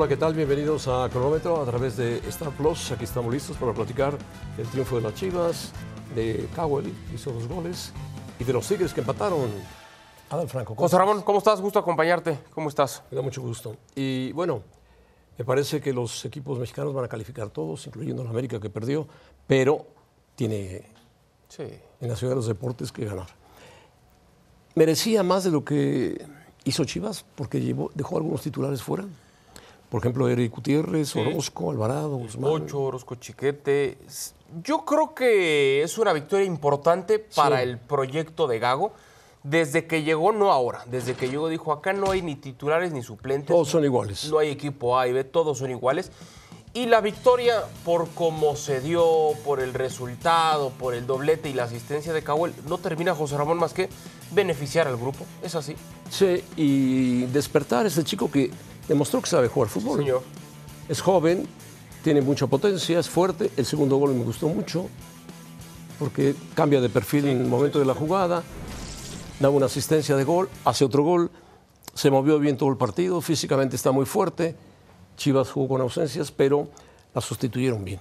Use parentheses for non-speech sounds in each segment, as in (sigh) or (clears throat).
Hola, ¿qué tal? Bienvenidos a Cronómetro a través de Star Plus. Aquí estamos listos para platicar del triunfo de las Chivas, de Cowell, hizo dos goles, y de los Tigres que empataron. Adal Franco. ¿cómo José Ramón, ¿cómo estás? Gusto acompañarte. ¿Cómo estás? Me da mucho gusto. Y bueno, me parece que los equipos mexicanos van a calificar todos, incluyendo la América que perdió, pero tiene Sí. en la ciudad de los deportes que ganar. Merecía más de lo que hizo Chivas, porque llevó, dejó algunos titulares fuera. Por ejemplo, Eric Gutiérrez, Orozco, Alvarado, Guzmán. Ocho, Orozco Chiquete. Yo creo que es una victoria importante para Sí. el proyecto de Gago. Desde que llegó, no ahora, desde que llegó dijo, acá no hay ni titulares ni suplentes. Todos son iguales. No hay equipo A y B, todos son iguales. Y la victoria, por cómo se dio, por el resultado, por el doblete y la asistencia de Cahuel, no termina José Ramón más que beneficiar al grupo. Es así. Sí, y despertar es el chico que demostró que sabe jugar fútbol. Señor. Es joven, tiene mucha potencia, es fuerte. El segundo gol me gustó mucho porque cambia de perfil en el momento de la jugada, da una asistencia de gol, hace otro gol, se movió bien todo el partido, físicamente está muy fuerte. Chivas jugó con ausencias, pero la sustituyeron bien.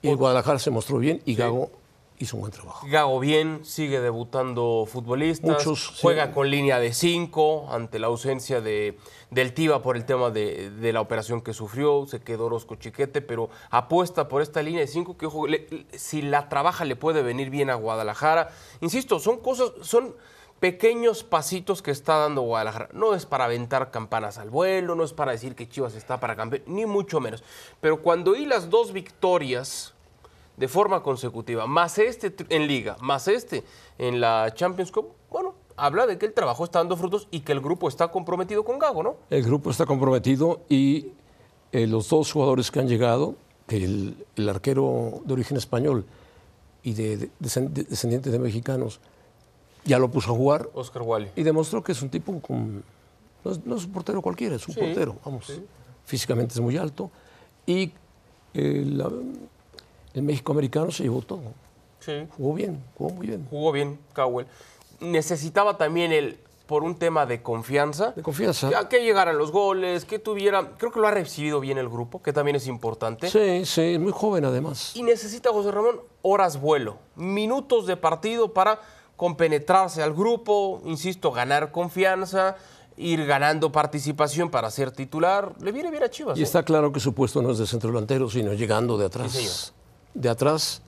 Y el Guadalajara se mostró bien y Gago hizo un buen trabajo. Gago bien, sigue debutando futbolistas, Muchos, sí. juega con línea de 5 ante la ausencia de, del Tiva por el tema de, de la operación que sufrió, se quedó Orozco Chiquete, pero apuesta por esta línea de 5 que ojo, le- si la trabaja le puede venir bien a Guadalajara. Insisto, son cosas, son pequeños pasitos que está dando Guadalajara. No es para aventar campanas al vuelo, no es para decir que Chivas está para campeón, ni mucho menos. Pero cuando hay las dos victorias de forma consecutiva, más este en liga, más este en la Champions Cup, bueno, habla de que el trabajo está dando frutos y que el grupo está comprometido con Gago, ¿no? El grupo está comprometido y eh, los dos jugadores que han llegado, que el, el arquero de origen español y de, de- de- descendiente de mexicanos, ya lo puso a jugar Oscar Wally. y demostró que es un tipo con... No es, no es un portero cualquiera, es un Sí, portero, vamos. Físicamente es muy alto y el, la- el México americano se llevó todo. Sí. Jugó bien, jugó muy bien. Jugó bien Cowell. Necesitaba también el, por un tema de confianza, De confianza. que, que llegaran los goles, que tuviera, creo que lo ha recibido bien el grupo, que también es importante. Sí, sí, es muy joven además. Y necesita José Ramón horas vuelo, minutos de partido para compenetrarse al grupo, insisto, ganar confianza, ir ganando participación para ser titular. Le viene bien a Chivas. Y ¿eh? está claro que su puesto no es de centro delantero, sino llegando de atrás. Sí, señor. De atrás,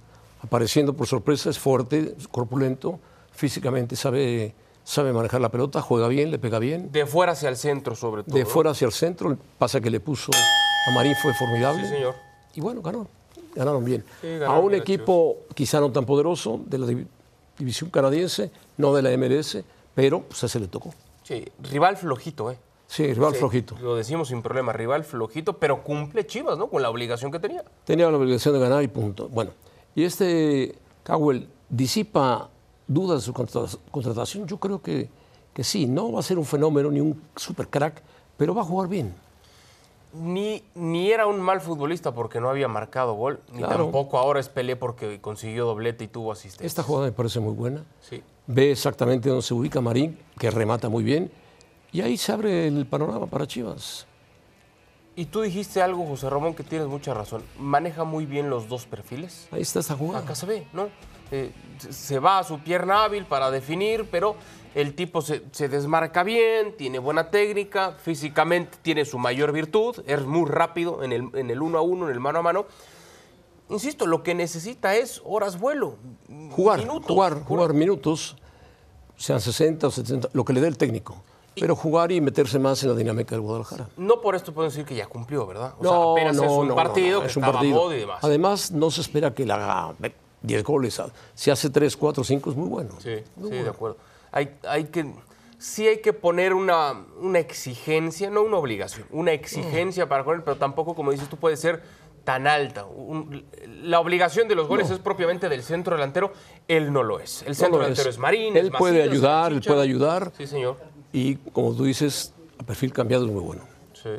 apareciendo por sorpresa, es fuerte, es corpulento, físicamente sabe, sabe manejar la pelota, juega bien, le pega bien. De fuera hacia el centro, sobre todo. De ¿no? fuera hacia el centro, el pase que le puso a Marín fue formidable. Sí, señor. Y bueno, ganó, ganaron bien. Sí, ganaron a un bien equipo quizá no tan poderoso de la div- división canadiense, no de la MLS, pero pues a ese le tocó. Sí, rival flojito, ¿eh? Sí, rival Sí, flojito. Lo decimos sin problema, rival flojito, pero cumple Chivas, ¿no? Con la obligación que tenía. Tenía la obligación de ganar y punto. Bueno, y este Cowell disipa dudas de su contra- contratación. Yo creo que, que sí, no va a ser un fenómeno ni un super crack, pero va a jugar bien. Ni, ni era un mal futbolista porque no había marcado gol, ni Claro. tampoco ahora es Pelé porque consiguió doblete y tuvo asistencia. Esta jugada me parece muy buena. Sí. Ve exactamente dónde se ubica Marín, que remata muy bien. Y ahí se abre el panorama para Chivas. Y tú dijiste algo, José Ramón, que tienes mucha razón. Maneja muy bien los dos perfiles. Ahí está esta jugada. Acá se ve, ¿no? Eh, se- va a su pierna hábil para definir, pero el tipo se, se desmarca bien, tiene buena técnica, físicamente tiene su mayor virtud, es muy rápido en el, en el uno a uno, en el mano a mano. Insisto, lo que necesita es horas vuelo. Jugar, minutos. jugar, jugar minutos, sean 60 o 70, lo que le dé el técnico. Pero jugar y meterse más en la dinámica del Guadalajara. No por esto puedo decir que ya cumplió, ¿verdad? O no, sea, apenas no, es un no, partido que es un partido. y demás. Además, no se espera que le haga 10 goles. Si hace 3, 4, 5 es muy bueno. Sí, sí, de acuerdo. Hay, hay que, sí hay que poner una, una exigencia, no una obligación, una exigencia para con él, pero tampoco, como dices tú, puede ser tan alta. Un- la obligación de los goles es propiamente del centro delantero, él no lo es. El centro delantero es. es Marín. Él es puede Macías, es ayudar, él puede ayudar. Sí, señor. Y como tú dices, a perfil cambiado es muy bueno. Sí,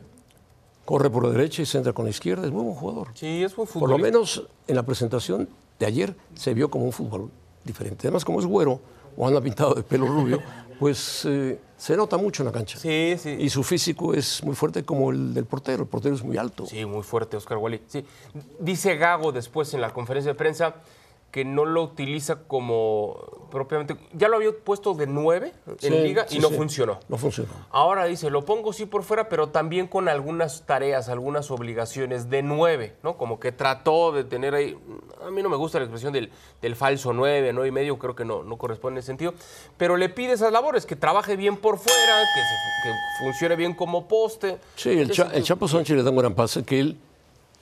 Corre por la derecha y centra con la izquierda, es muy buen jugador. sí es buen Por fútbol. lo menos en la presentación de ayer se vio como un fútbol diferente. Además, como es güero o anda pintado de pelo rubio, (laughs) pues eh, se nota mucho en la cancha. Sí, sí. Y su físico es muy fuerte como el del portero. El portero es muy alto. Sí, muy fuerte, Oscar Wally. Sí. Dice Gago después en la conferencia de prensa que no lo utiliza como propiamente. Ya lo había puesto de nueve en Sí, liga y no sí. funcionó. No funcionó. Ahora dice, lo pongo sí por fuera, pero también con algunas tareas, algunas obligaciones de nueve, ¿no? Como que trató de tener ahí, a mí no me gusta la expresión del, del falso nueve, nueve y medio, creo que no, no corresponde en ese sentido, pero le pide esas labores, que trabaje bien por fuera, que, se- que funcione bien como poste. Sí, el, Cha- el Chapo Sánchez le da un gran pase que él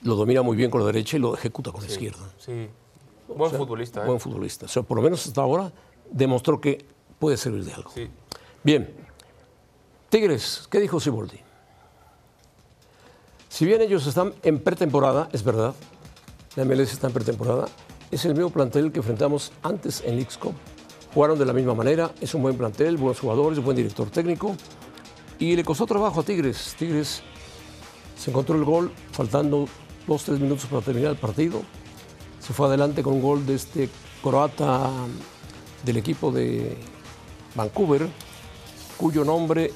lo domina muy bien con la derecha y lo ejecuta con la izquierda. Sí, buen O sea, futbolista. ¿eh? Buen futbolista. O sea, por lo menos hasta ahora demostró que puede servir de algo. Sí. Bien. Tigres, ¿qué dijo Siboldi? Si bien ellos están en pretemporada, es verdad, la MLS está en pretemporada, es el mismo plantel que enfrentamos antes en Leagues Cup. Jugaron de la misma manera, es un buen plantel, buenos jugadores, buen director técnico. Y le costó trabajo a Tigres. Tigres se encontró el gol faltando dos, tres minutos para terminar el partido. Se fue adelante con un gol de este croata del equipo de Vancouver, cuyo nombre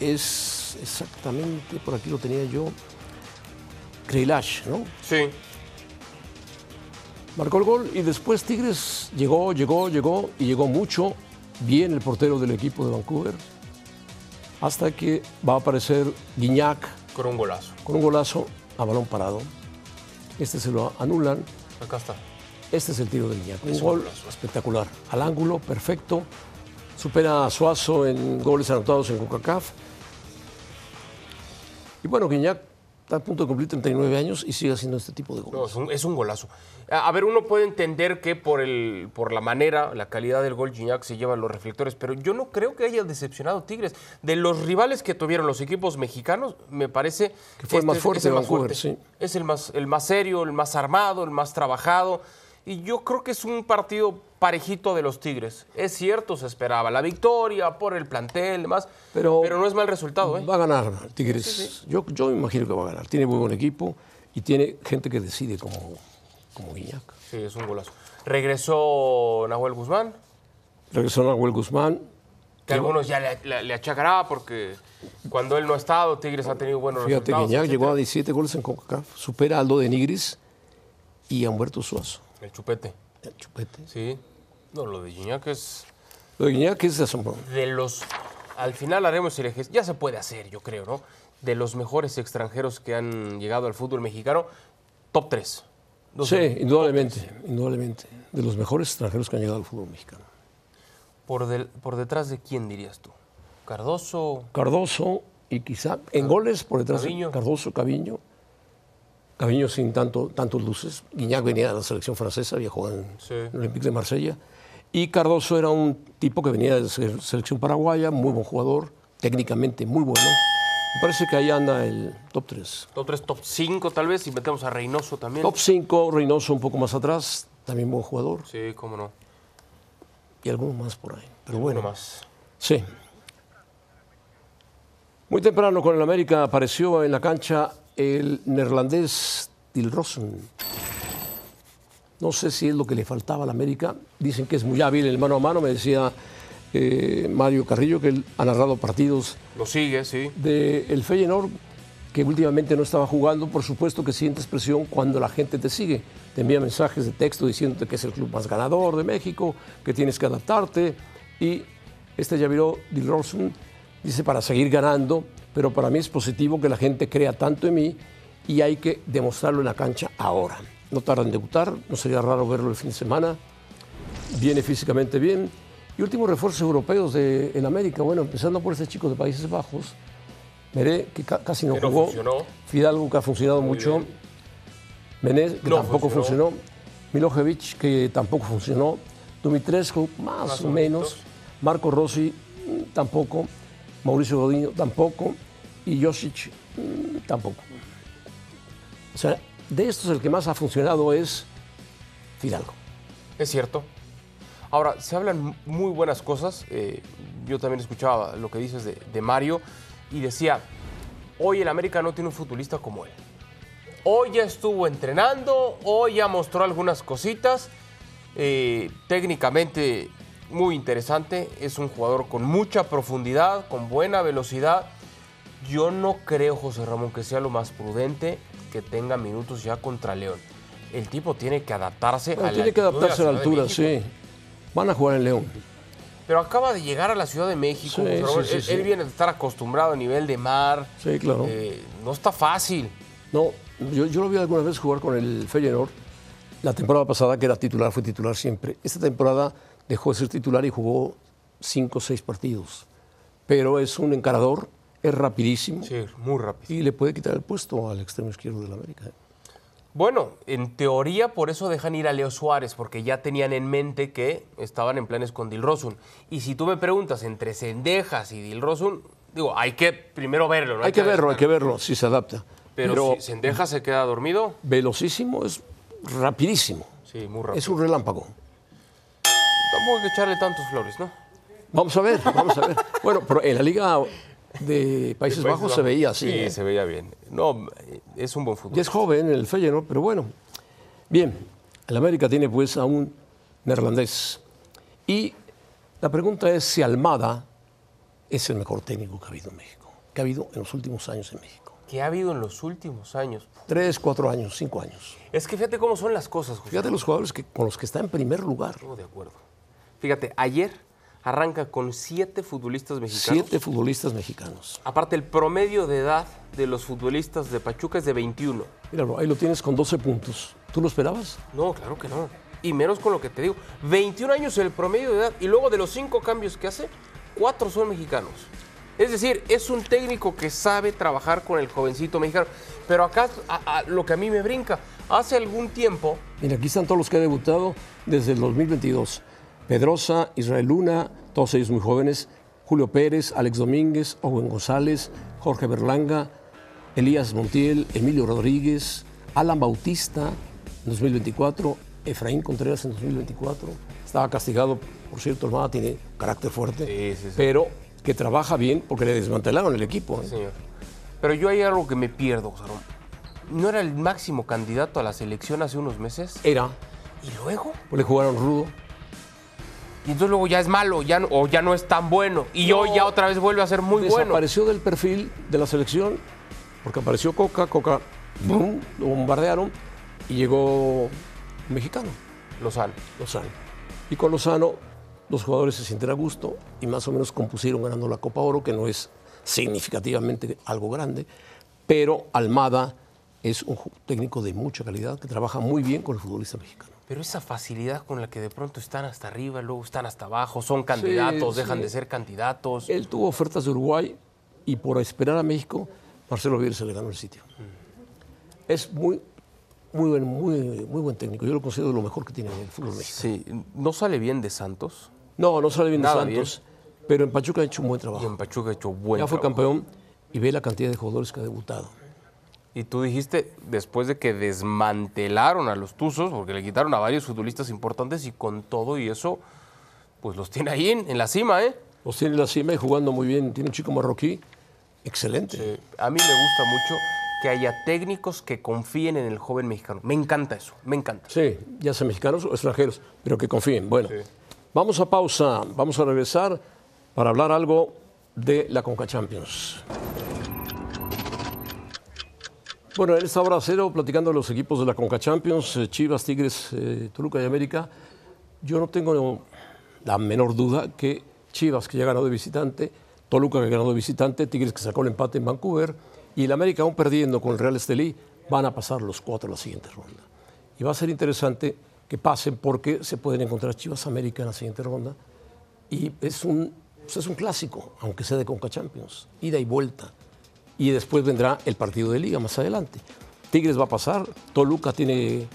es exactamente, por aquí lo tenía yo, Kreilash, ¿no? Sí. Marcó el gol y después Tigres llegó, llegó, llegó y llegó mucho. Bien el portero del equipo de Vancouver. Hasta que va a aparecer Guiñac con un golazo. con un golazo a balón parado. Este se lo anulan. Acá está. Este es el tiro de Guiñac. Un gol espectacular. Al ángulo, perfecto. Supera a Suazo en goles anotados en CONCACAF. Y bueno, Guiñac está a punto de cumplir 39 años y sigue haciendo este tipo de No, goles. es, un, es un golazo. A, ver, uno puede entender que por, el, por la manera, la calidad del gol, Gignac se lleva los reflectores, pero yo no creo que haya decepcionado Tigres. De los rivales que tuvieron los equipos mexicanos, me parece Que fue el más es- fuerte es el más Vancouver, fuerte. sí. Es el más, el más serio, el más armado, el más trabajado. Y yo creo que es un partido parejito de los Tigres. Es cierto, se esperaba la victoria por el plantel y demás, Pero- pero, no es mal resultado. ¿eh? Va a ganar Tigres. Yo, yo me imagino que va a ganar. Tiene muy buen equipo y tiene gente que decide como, como Guiñac. Sí, es un golazo. Regresó Nahuel Guzmán, Regresó Nahuel Guzmán. Que algunos ya le, le- le achacará porque cuando él no ha estado, Tigres ha tenido buenos Fíjate, resultados. Guiñac llegó a etcétera. 17 goles en CONCACAF. Supera a Aldo de Nigris y a Humberto Suazo. El chupete, El chupete. sí. No, lo de Gignac es Lo de Guiñac es de asombro. de los... Al final haremos el eje- Ya se puede hacer, yo creo, ¿no? De los mejores extranjeros que han llegado al fútbol mexicano, top 3. Sí, indudablemente, indudablemente. De los mejores extranjeros que han llegado al fútbol mexicano. Por, del- por detrás de quién dirías tú? Cardoso, Cardoso y quizá en goles por detrás Caviño. de Cardoso, Caviño. Caviño sin tanto, tantos luces. Guiñac venía de la selección francesa, había jugado en Sí. el Olympique de Marsella. Y Cardoso era un tipo que venía de la se- selección paraguaya, muy buen jugador, técnicamente muy bueno. Me parece que ahí anda el top 3. top 3, top 5 tal vez, y metemos a Reynoso también. Top 5, Reynoso un poco más atrás, también buen jugador. Sí, cómo no. Y algunos más por ahí. Pero bueno, Uno más. Sí. Muy temprano con el América apareció en la cancha el neerlandés Dilrosun. No sé si es lo que le faltaba al América. Dicen que es muy hábil el mano a mano. Me decía eh, Mario Carrillo que él ha narrado partidos Lo sigue, sí. del Feyenoord que últimamente no estaba jugando. Por supuesto que sientes presión cuando la gente te sigue. Te envía mensajes de texto diciéndote que es el club más ganador de México, que tienes que adaptarte. Y este Javier Dilrosun dice para seguir ganando, pero para mí es positivo que la gente crea tanto en mí y hay que demostrarlo en la cancha ahora. No tarda en debutar, no sería raro verlo el fin de semana. Viene físicamente bien Y últimos refuerzos europeos de, en América, bueno, empezando por este chico de Países Bajos, Meré, que ca- casi no Que jugó. Fidalgo, que ha funcionado mucho, Menez, que No tampoco funcionó. funcionó, Milojevic, que tampoco funcionó, Dumitrescu, más, Más o menos. Marco Rossi, mm, tampoco, Mauricio Godinho, tampoco, y Josic, mm, tampoco. O sea, de estos el que más ha funcionado es Fidalgo. Es cierto. Ahora, se hablan muy buenas cosas. eh, yo también escuchaba lo que dices de, Mario y decía, hoy el América no tiene un futbolista como él. Hoy ya estuvo entrenando, hoy ya mostró algunas cositas. eh, técnicamente muy interesante. Es un jugador con mucha profundidad, con buena velocidad. Yo no creo, José Ramón, que sea lo más prudente que tenga minutos ya contra León. El tipo tiene que adaptarse Bueno, a la tiene que adaptarse a la altura, sí. Van a jugar en León. Pero acaba de llegar a la Ciudad de México. Sí, José Ramón. sí, sí, él, viene de estar acostumbrado a nivel de mar. Sí, claro. Eh, no está fácil. No, yo, yo lo vi alguna vez jugar con el Feyenoord. La temporada pasada, que era titular, fue titular siempre. Esta temporada dejó de ser titular y jugó cinco o seis partidos. Pero es un encarador, es rapidísimo Sí, muy rápido. y le puede quitar el puesto al extremo izquierdo de la América. ¿eh? Bueno, en teoría por eso dejan ir a Leo Suárez, porque ya tenían en mente que estaban en planes con Dilrosun. Y si tú me preguntas entre Sendejas y Dilrosun, digo, hay que primero verlo. ¿no? Hay que verlo, hay que ver. verlo, si se adapta. Pero, Pero, si Sendejas se queda dormido, velocísimo es rapidísimo. sí, muy rápido. Es un relámpago. Tampoco hay que echarle tantos flores, ¿no? Vamos a ver, vamos a ver. Bueno, pero en la Liga de Países Bajos se veía así. Sí, se veía bien. No, es un buen fútbol. Ya es joven el Feyenoord, pero bueno. Bien, el América tiene pues a un neerlandés. Y la pregunta es si Almada es el mejor técnico que ha habido en México, que ha habido en los últimos años en México. que ha habido en los últimos años. Tres, cuatro años, cinco años. Es que fíjate cómo son las cosas, José. Fíjate los jugadores que, con los que está en primer lugar. Estoy de acuerdo. Fíjate, ayer arranca con siete futbolistas mexicanos. Siete futbolistas mexicanos. Aparte, el promedio de edad de los futbolistas de Pachuca es de 21. Míralo, ahí lo tienes con 12 puntos. ¿Tú lo esperabas? No, claro que no. Y menos con lo que te digo. 21 años el promedio de edad. Y luego de los cinco cambios que hace, cuatro son mexicanos. Es decir, es un técnico que sabe trabajar con el jovencito mexicano. Pero acá, a- a- lo que a mí me brinca, hace algún tiempo, Mira, aquí están todos los que han debutado desde el 2022. Pedrosa, Israel Luna, todos ellos muy jóvenes. Julio Pérez, Alex Domínguez, Owen González, Jorge Berlanga, Elías Montiel, Emilio Rodríguez, Alan Bautista en 2024, Efraín Contreras en 2024. Estaba castigado, por cierto, Armada tiene carácter fuerte, Sí, sí, sí. pero que trabaja bien porque le desmantelaron el equipo. ¿eh? señor. Pero yo hay algo que me pierdo, José Ramón. ¿No era el máximo candidato a la selección hace unos meses? Era, ¿Y luego? pues le jugaron rudo. Y entonces luego ya es malo, ya no- o ya no es tan bueno. Y hoy ya otra vez vuelve a ser muy bueno. Desapareció del perfil de la selección porque apareció Coca, Coca, ¡bum! lo bombardearon y llegó un mexicano, Lozano. Lozano. Y con Lozano los jugadores se sienten a gusto y más o menos compusieron ganando la Copa Oro, que no es significativamente algo grande, pero Almada es un técnico de mucha calidad que trabaja muy bien con el futbolista mexicano. Pero esa facilidad con la que de pronto están hasta arriba, luego están hasta abajo, son candidatos, sí. dejan de ser candidatos. Él tuvo ofertas de Uruguay y por esperar a México, Marcelo Bielsa le ganó el sitio. Es muy, muy, buen, muy, muy buen técnico. Yo lo considero lo mejor que tiene en el fútbol mexicano. Sí, no sale bien de Santos. No, no sale bien de Nada Santos, pero en Pachuca ha hecho un buen Y trabajo. en Pachuca ha hecho buen Ya fue trabajo. campeón y ve la cantidad de jugadores que ha debutado. Y tú dijiste, después de que desmantelaron a los Tuzos, porque le quitaron a varios futbolistas importantes y con todo y eso, pues los tiene ahí en, en la cima, ¿eh? Los tiene en la cima y jugando muy bien. Tiene un chico marroquí excelente. A mí me gusta mucho que haya técnicos que confíen en el joven mexicano. Me encanta eso, me encanta. Sí, ya sean mexicanos o extranjeros, pero que confíen. Bueno, vamos a pausa, vamos a regresar para hablar algo de la Conca Champions. Bueno, en esta hora cero, platicando de los equipos de la Conca Champions, eh, Chivas, Tigres, eh, Toluca y América, yo no tengo la menor duda que Chivas, que ya ganó de visitante, Toluca, que ganó de visitante, Tigres, que sacó el empate en Vancouver, y el América, aún perdiendo con el Real Estelí, van a pasar los cuatro a la siguiente ronda. Y va a ser interesante que pasen porque se pueden encontrar Chivas América en la siguiente ronda Y es un, pues es un clásico, aunque sea de Conca Champions, ida y vuelta. Y después vendrá el partido de liga más adelante. Tigres va a pasar, Toluca tiene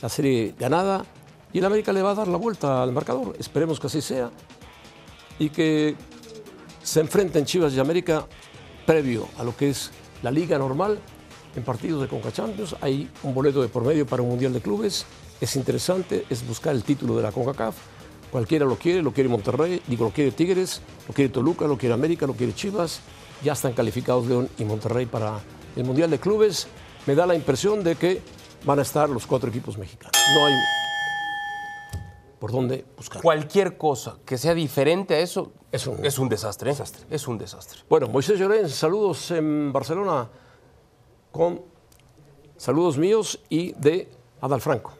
la serie ganada y el América le va a dar la vuelta al marcador. Esperemos que así sea. Y que se enfrenten Chivas y América previo a lo que es la liga normal en partidos de Conca Champions. Hay un boleto de por medio para un Mundial de Clubes. Es interesante, es buscar el título de la CONCACAF. Cualquiera lo quiere, lo quiere Monterrey, digo, lo quiere Tigres, lo quiere Toluca, lo quiere América, lo quiere Chivas. Ya están calificados León y Monterrey para el Mundial de Clubes. Me da la impresión de que van a estar los cuatro equipos mexicanos. No hay por dónde buscar. Cualquier cosa que sea diferente a eso Es un- es un desastre. ¿eh? Es un desastre. Bueno, Moisés Llorens, saludos en Barcelona con saludos míos y de Adalfranco.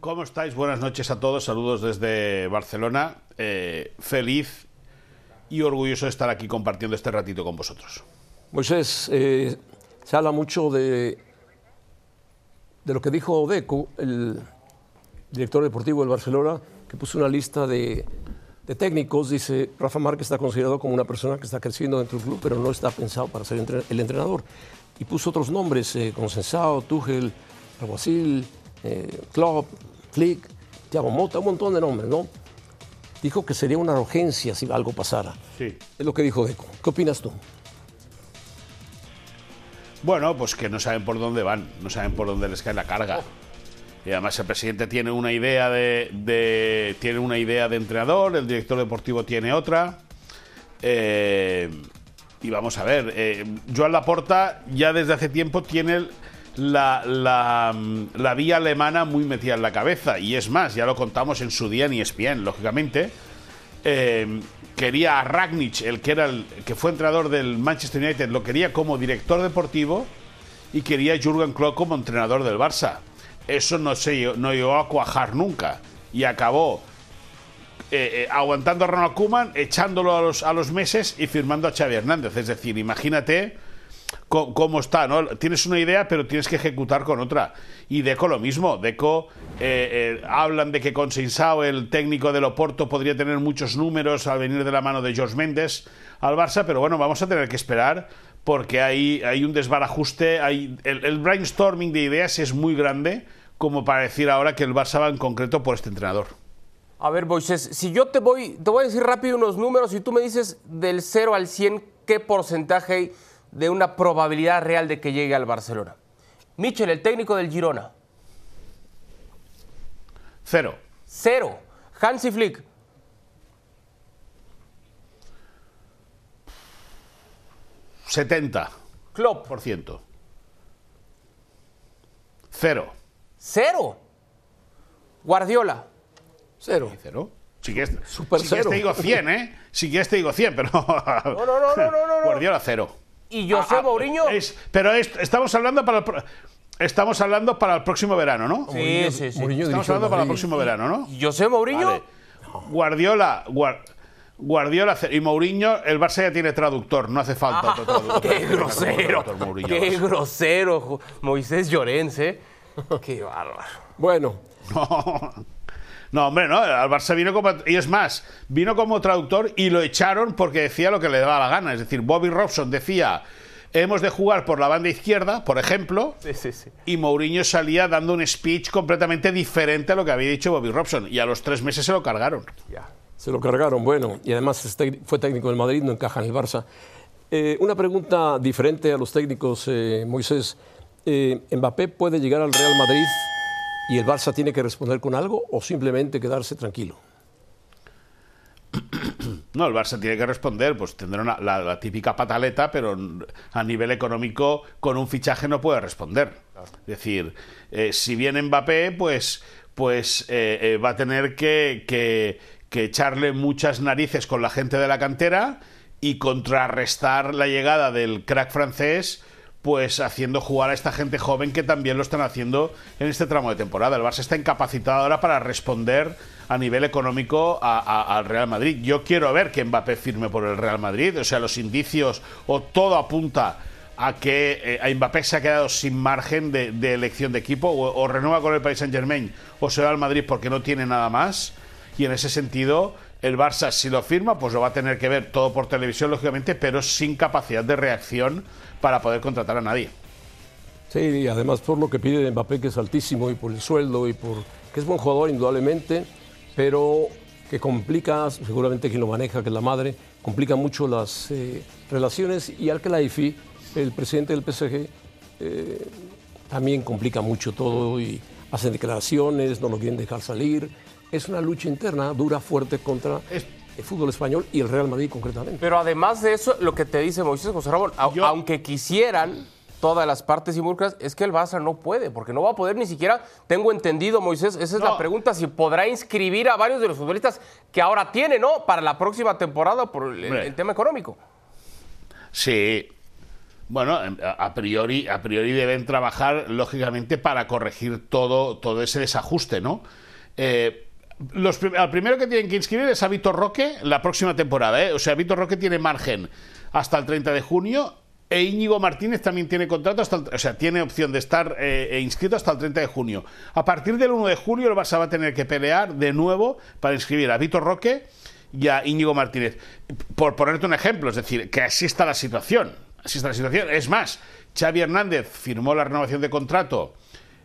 ¿Cómo estáis? Buenas noches a todos. Saludos desde Barcelona. Eh, feliz y orgulloso de estar aquí compartiendo este ratito con vosotros. Moisés, eh, se habla mucho de, de lo que dijo Deco, el director deportivo del Barcelona, que puso una lista de, de técnicos. Dice, Rafa Márquez está considerado como una persona que está creciendo dentro del club, pero no está pensado para ser el entrenador. Y puso otros nombres, eh, Consensado, Tuchel, Alguacil, eh, Klopp, Flick, Thiago Mota, un montón de nombres, ¿no? Dijo que sería una urgencia si algo pasara. Sí. Es lo que dijo Deco. ¿Qué opinas tú? Bueno, pues que no saben por dónde van, no saben por dónde les cae la carga. Y además el presidente tiene una idea de, de- tiene una idea de entrenador, el director deportivo tiene otra. Eh, y vamos a ver, eh, Joan Laporta ya desde hace tiempo tiene la, la, mm, la vía alemana muy metida en la cabeza. Y es más, ya lo contamos en su día en ESPN, lógicamente. Eh, quería a Ragnic, el que era el que fue entrenador del Manchester United, lo quería como director deportivo y quería a Jürgen Klopp como entrenador del Barça. Eso no se no llegó a cuajar nunca y acabó eh, eh, aguantando a Ronald Koeman, echándolo a los, a los meses y firmando a Xavi Hernández. Es decir, imagínate cómo está, ¿no? Tienes una idea, pero tienes que ejecutar con otra. Y Deco lo mismo. Deco, eh, eh, hablan de que con Seinsao, el técnico del Oporto, podría tener muchos números al venir de la mano de George Méndez al Barça, pero bueno, vamos a tener que esperar porque hay, hay un desbarajuste, el brainstorming de ideas es muy grande como para decir ahora que el Barça va en concreto por este entrenador. A ver, Moisés, si yo te voy, te voy a decir rápido unos números y tú me dices del 0 al 100 qué porcentaje hay de una probabilidad real de que llegue al Barcelona. Michel, el técnico del Girona, Cero. cero. Hansi Flick, 70%. Klopp, Cero. cero. Guardiola, Cero. Cero. Si quieres, Super si quieres cero. te digo 100, ¿eh? Si quieres te digo 100, pero... no, no, no, no, no, no. (laughs) Guardiola cero. Y José Ah, ah, Mourinho. es- pero es- estamos hablando para el, pro- estamos hablando para el próximo verano, ¿no? Sí, sí, sí. Mourinho Estamos hablando para el próximo verano, ¿no? José Mourinho. Vale. Guardiola, Guar- Guardiola y Mourinho, el Barça ya tiene traductor, no hace falta otro traductor. Qué (laughs) grosero. Traductor Qué grosero, Moisés Llorens, ¿eh? Qué bárbaro. Bueno, (laughs) No. Hombre, no. Al Barça vino como. Y es más, vino como traductor y lo echaron porque decía lo que le daba la gana. Es decir, Bobby Robson decía. Hemos de jugar por la banda izquierda, por ejemplo, Sí, sí, sí. y Mourinho salía dando un speech completamente diferente a lo que había dicho Bobby Robson. Y a los tres meses se lo cargaron. Ya. se lo cargaron, bueno, y además fue técnico del Madrid, no encaja en el Barça. Eh, una pregunta diferente a los técnicos, eh, Moisés. Eh, ¿Mbappé puede llegar al Real Madrid y el Barça tiene que responder con algo o simplemente quedarse tranquilo? (clears throat) No, el Barça tiene que responder, pues tendrá la típica pataleta, pero a nivel económico con un fichaje no puede responder. Es decir, eh, si viene Mbappé, pues, pues eh, eh, va a tener que, que- que echarle muchas narices con la gente de la cantera y contrarrestar la llegada del crack francés pues haciendo jugar a esta gente joven que también lo están haciendo en este tramo de temporada. El Barça está incapacitado ahora para responder a nivel económico al Real Madrid. Yo quiero ver que Mbappé firme por el Real Madrid, o sea, los indicios o todo apunta a que eh, a Mbappé se ha quedado sin margen de, elección de equipo, o, o renueva con el Paris Saint Germain o se va al Madrid porque no tiene nada más. y en ese sentido el Barça si lo firma pues lo va a tener que ver todo por televisión lógicamente, pero sin capacidad de reacción para poder contratar a nadie. Sí, y además por lo que pide Mbappé, que es altísimo, y por el sueldo, y por que es buen jugador indudablemente, pero que complica, seguramente quien lo maneja, que es la madre, complica mucho las eh, relaciones, y al que la IFI, el presidente del PSG, eh, también complica mucho todo, y hacen declaraciones, no lo quieren dejar salir. Es una lucha interna dura, fuerte contra el fútbol español y el Real Madrid concretamente. Pero además de eso, lo que te dice Moisés José Ramón, a- Yo- aunque quisieran todas las partes involucradas, es que el Barça no puede, porque no va a poder ni siquiera, tengo entendido, Moisés, esa es No. la pregunta, si podrá inscribir a varios de los futbolistas que ahora tiene, ¿no? Para la próxima temporada por el, tema económico. Sí. Bueno, a a priori, a priori deben trabajar, lógicamente, para corregir todo, todo ese desajuste, ¿no? Eh, los al primero que tienen que inscribir es a Vitor Roque la próxima temporada, ¿eh? O sea, Vitor Roque tiene margen hasta el 30 de junio e Íñigo Martínez también tiene contrato hasta el, o sea, tiene opción de estar eh, eh, inscrito hasta el 30 de junio. A partir del 1 de julio el Barça va a tener que pelear de nuevo para inscribir a Vitor Roque y a Íñigo Martínez. Por ponerte un ejemplo, es decir, que así está la situación. Así está la situación. Es más, Xavi Hernández firmó la renovación de contrato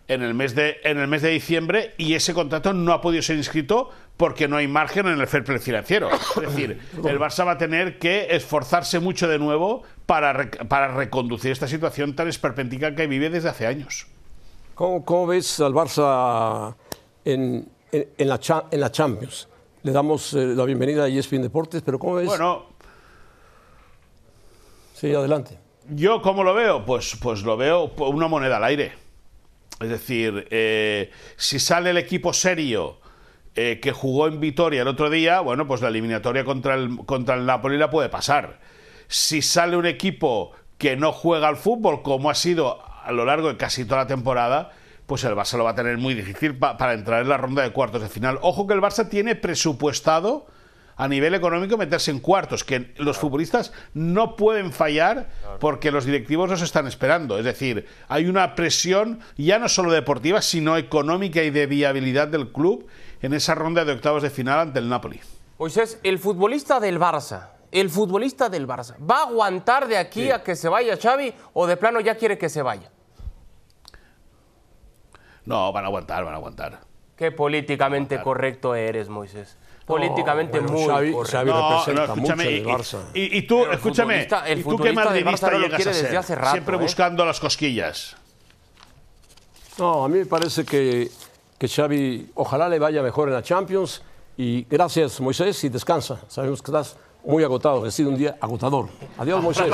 en el mes de, en el mes de diciembre y ese contrato no ha podido ser inscrito porque no hay margen en el fair play financiero. Es (coughs) decir, el Barça va a tener que esforzarse mucho de nuevo para, rec- para reconducir esta situación tan esperpéntica que vive desde hace años. ¿Cómo, cómo ves al Barça en, en- en la, en la Champions? Le damos eh, la bienvenida a ESPN Deportes, pero ¿cómo ves? Bueno, sí, adelante. Yo, ¿cómo lo veo? Pues, pues lo veo una moneda al aire. Es decir, eh, si sale el equipo serio eh, que jugó en Vitoria el otro día, bueno, pues la eliminatoria contra el, contra el Napoli la puede pasar. Si sale un equipo que no juega al fútbol, como ha sido a lo largo de casi toda la temporada, pues el Barça lo va a tener muy difícil pa- para entrar en la ronda de cuartos de final. Ojo que el Barça tiene presupuestado a nivel económico meterse en cuartos, que los futbolistas no pueden fallar porque los directivos los están esperando. Es decir, hay una presión ya no solo deportiva, sino económica y de viabilidad del club en esa ronda de octavos de final ante el Napoli. Moisés, el futbolista del Barça, el futbolista del Barça, ¿va a aguantar de aquí a que se vaya Xavi o de plano ya quiere que se vaya? No, van a aguantar, van a aguantar. Qué políticamente correcto eres, Moisés. Políticamente bueno, muy Xavi- correcto. Xavi representa mucho y, el Barça. y- y tú, Pero el escúchame, futbolista- el ¿y tú qué del madridista no llegas a ser? desde hace rato, Siempre ¿eh? buscando las cosquillas. No, a mí me parece que, que Xavi, ojalá le vaya mejor en la Champions. Y gracias, Moisés, y descansa. Sabemos que estás muy agotado, ha sido un día agotador. Adiós, (laughs) Moisés.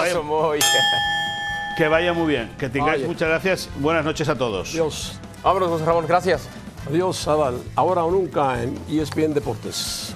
Que vaya muy bien, que tengáis Vaya. muchas gracias. Buenas noches a todos. Adiós. Vámonos, José Ramón, gracias. Adiós, Adal. Ahora o nunca en ESPN Deportes.